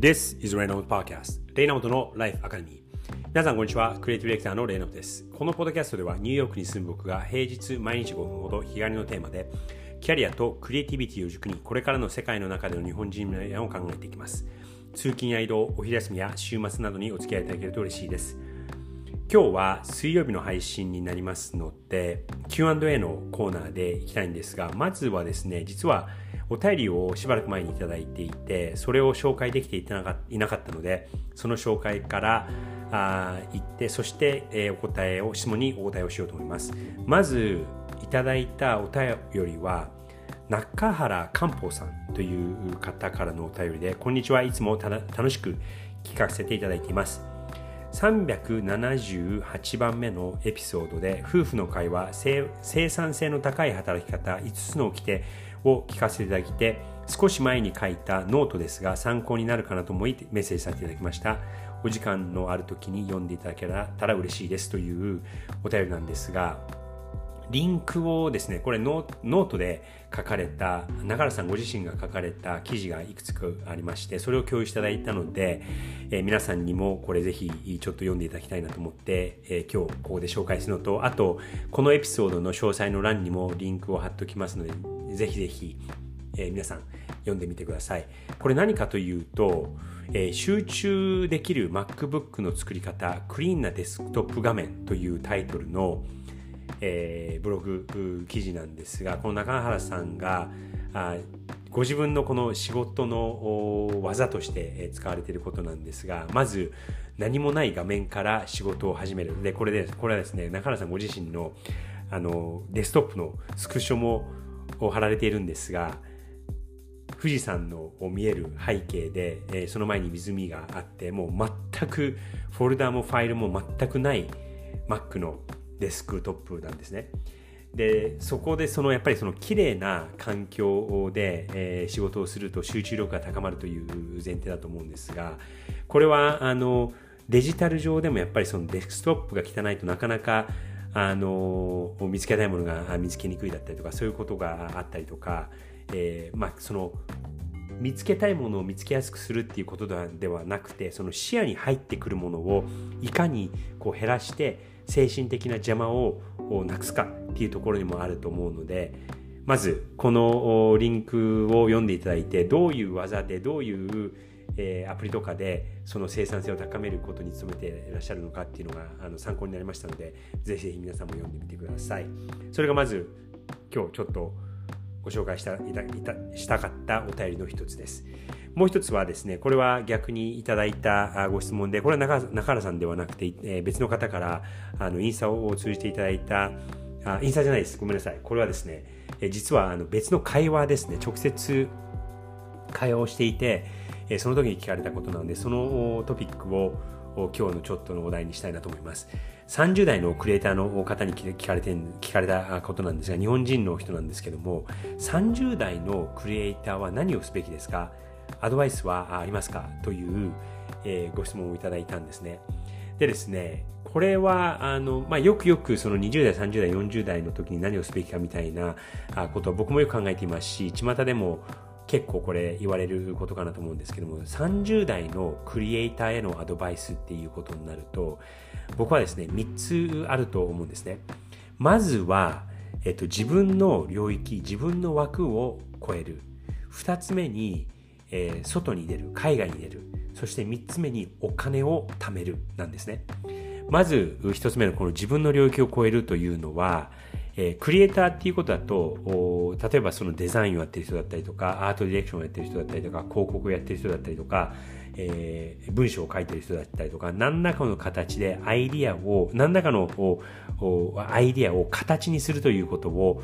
This is Reynolds Podcast. レイナモトの Life Academy 皆さんこんにちは。クリエイティブディレクターのレイナモトです。このポッドキャストではニューヨークに住む僕が平日毎日5分ほど日帰りのテーマでキャリアとクリエイティビティを軸にこれからの世界の中での日本人のを考えていきます。通勤や移動お昼休みや週末などにお付き合いいただけると嬉しいです。今日は水曜日の配信になりますので Q&A のコーナーでいきたいんですがまずはですね実はお便りをしばらく前にいただいていてそれを紹介できていなかったのでその紹介からあ行ってそして、えー、お答えを質問にお答えをしようと思います。まずいただいたお便りは中原漢方さんという方からのお便りでこんにちは。いつも楽しく聞かせていただいています。378番目のエピソードで夫婦の会話生産性の高い働き方5つの掟を聞かせていただきて、少し前に書いたノートですが参考になるかなと思いメッセージさせていただきました。お時間のある時に読んでいただけたら嬉しいですというお便りなんですがリンクをですね、これノートで書かれた、中原さんご自身が書かれた記事がいくつかありまして、それを共有いただいたので、えー、皆さんにもこれぜひちょっと読んでいただきたいなと思って、えー、今日ここで紹介するのと、あと、このエピソードの詳細の欄にもリンクを貼っておきますので、ぜひぜひ、えー、皆さん読んでみてください。これ何かというと、えー、集中できる MacBook の作り方、クリーンなデスクトップ画面というタイトルの、えー、ブログ記事なんですがこの中原さんがあご自分のこの仕事の技として使われていることなんですがまず何もない画面から仕事を始める。でこれでこれはですね中原さんご自身のあのデスクトップのスクショも貼られているんですが富士山の見える背景で、えー、その前に湖があってもう全くフォルダもファイルも全くない Mac のデスクトップなんですね。でそこでそのやっぱりその綺麗な環境で、えー、仕事をすると集中力が高まるという前提だと思うんですがこれはあのデジタル上でもやっぱりそのデスクトップが汚いとなかなかあの見つけたいものが見つけにくいだったりとかそういうことがあったりとか、えー、まあその見つけたいものを見つけやすくするっていうことではなくてその視野に入ってくるものをいかにこう減らして精神的な邪魔をなくすかっていうところにもあると思うのでまずこのリンクを読んでいただいてどういう技でどういうえアプリとかでその生産性を高めることに努めていらっしゃるのかっていうのがあの参考になりましたのでぜひぜひ皆さんも読んでみてください。それがまず今日ちょっとご紹介したいたしたかったお便りの一つですもう一つはですね、これは逆にいただいたご質問で、これは中中原さんではなくて、え別の方からあのインスタを通じていただいたあ、インスタじゃないです。ごめんなさい。これはですね、え実はあの別の会話ですね、直接会話をしていて、えその時に聞かれたことなので、そのトピックを今日のちょっとのお題にしたいなと思います。30代のクリエイターの方に聞かれて聞かれたことなんですが、日本人の人なんですけども、30代のクリエイターは何をすべきですか？アドバイスはありますか？という、えー、ご質問をいただいたんですね。でですね、これは、あの、まあ、よくよくその20代、30代、40代の時に何をすべきかみたいなことは僕もよく考えていますし、巷でも結構これ言われることかなと思うんですけども、30代のクリエイターへのアドバイスっていうことになると、僕はですね、3つあると思うんですね。まずは、えっと、自分の領域、自分の枠を超える。2つ目に、えー、外に出る海外に出るそして3つ目にお金を貯めるなんですねまず1つ目のこの自分の領域を超えるというのは、えー、クリエイターっていうことだと例えばそのデザインをやってる人だったりとかアートディレクションをやってる人だったりとか広告をやってる人だったりとかえー、文章を書いてる人だったりとか何らかの形でアイディアを何らかのアイディアを形にするということを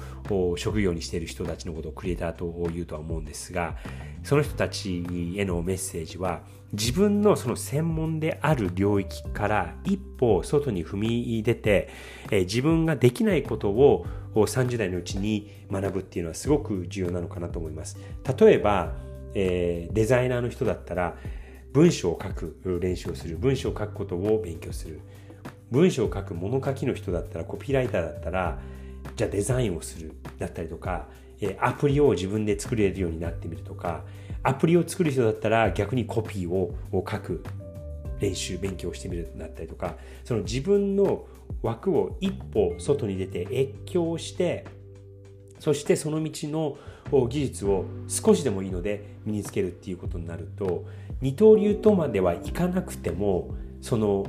職業にしている人たちのことをクリエイターと言うとは思うんですがその人たちへのメッセージは自分のその専門である領域から一歩外に踏み出て、えー、自分ができないことを30代のうちに学ぶっていうのはすごく重要なのかなと思います。例えば、えー、デザイナーの人だったら文章を書く練習をする文章を書くことを勉強する。文章を書く物書きの人だったらコピーライターだったら、じゃあデザインをするだったりとか、アプリを自分で作れるようになってみるとかアプリを作る人だったら逆にコピーを書く練習勉強してみるだったりとかその自分の枠を一歩外に出て越境してそしてその道の技術を少しでもいいので身につけるっていうことになると二刀流とまではいかなくてもその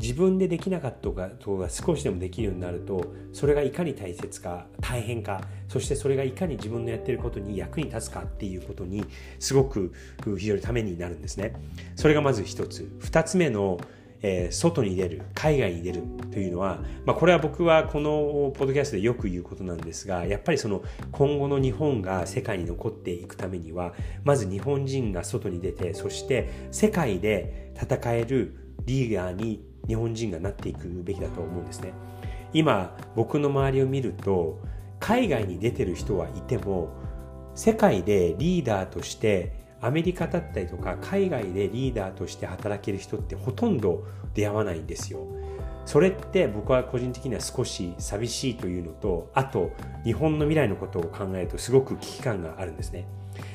自分でできなかったことが少しでもできるようになるとそれがいかに大切か大変かそしてそれがいかに自分のやってることに役に立つかっていうことにすごく非常にためになるんですね。それがまず一つ。二つ目のえー、外に出る海外に出るというのは、まあ、これは僕はこのポッドキャストでよく言うことなんですがやっぱりその今後の日本が世界に残っていくためにはまず日本人が外に出てそして世界で戦えるリーダーに日本人がなっていくべきだと思うんですね。今僕の周りを見ると海外に出てる人はいても世界でリーダーとしてアメリカだったりとか海外でリーダーとして働ける人ってほとんど出会わないんですよ。それって僕は個人的には少し寂しいというのとあと日本の未来のことを考えるとすごく危機感があるんですね。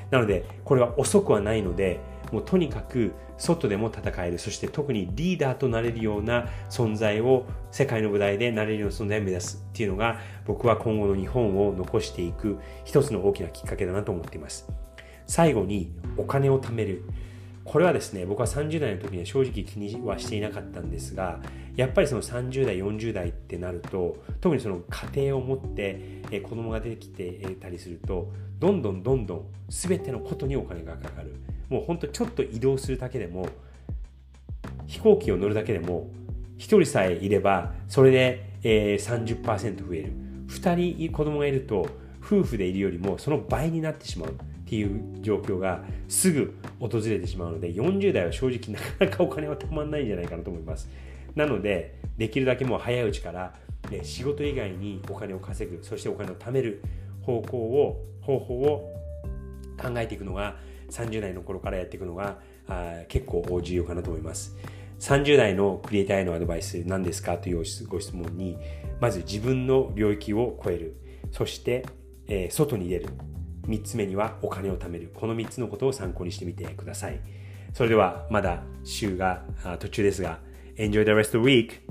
なのでこれは遅くはないのでもうとにかく外でも戦えるそして特にリーダーとなれるような存在を世界の舞台でなれるような存在を目指すっていうのが僕は今後の日本を残していく一つの大きなきっかけだなと思っています。最後にお金を貯める。これはですね、僕は30代の時には正直気にはしていなかったんですが、やっぱりその30代、40代ってなると、特にその家庭を持ってえ子供が出てきてたりすると、どんどんどんどん全てのことにお金がかかる。もうほんとちょっと移動するだけでも、飛行機を乗るだけでも、1人さえいれば、それで、え、30%増える。2人子供がいると、夫婦でいるよりもその倍になってしまう。っていう状況がすぐ訪れてしまうので40代は正直なかなかお金はたまんないんじゃないかなと思います。なのでできるだけもう早いうちからね仕事以外にお金を稼ぐそしてお金を貯める方向を方法を考えていくのが30代の頃からやっていくのがあ結構重要かなと思います。30代のクリエイターへのアドバイス何ですか？というご質問にまず自分の領域を超える。そして、えー、外に出る3つ目にはお金を貯める。この3つのことを参考にしてみてください。それではまだ週が途中ですが、Enjoy the rest of the week!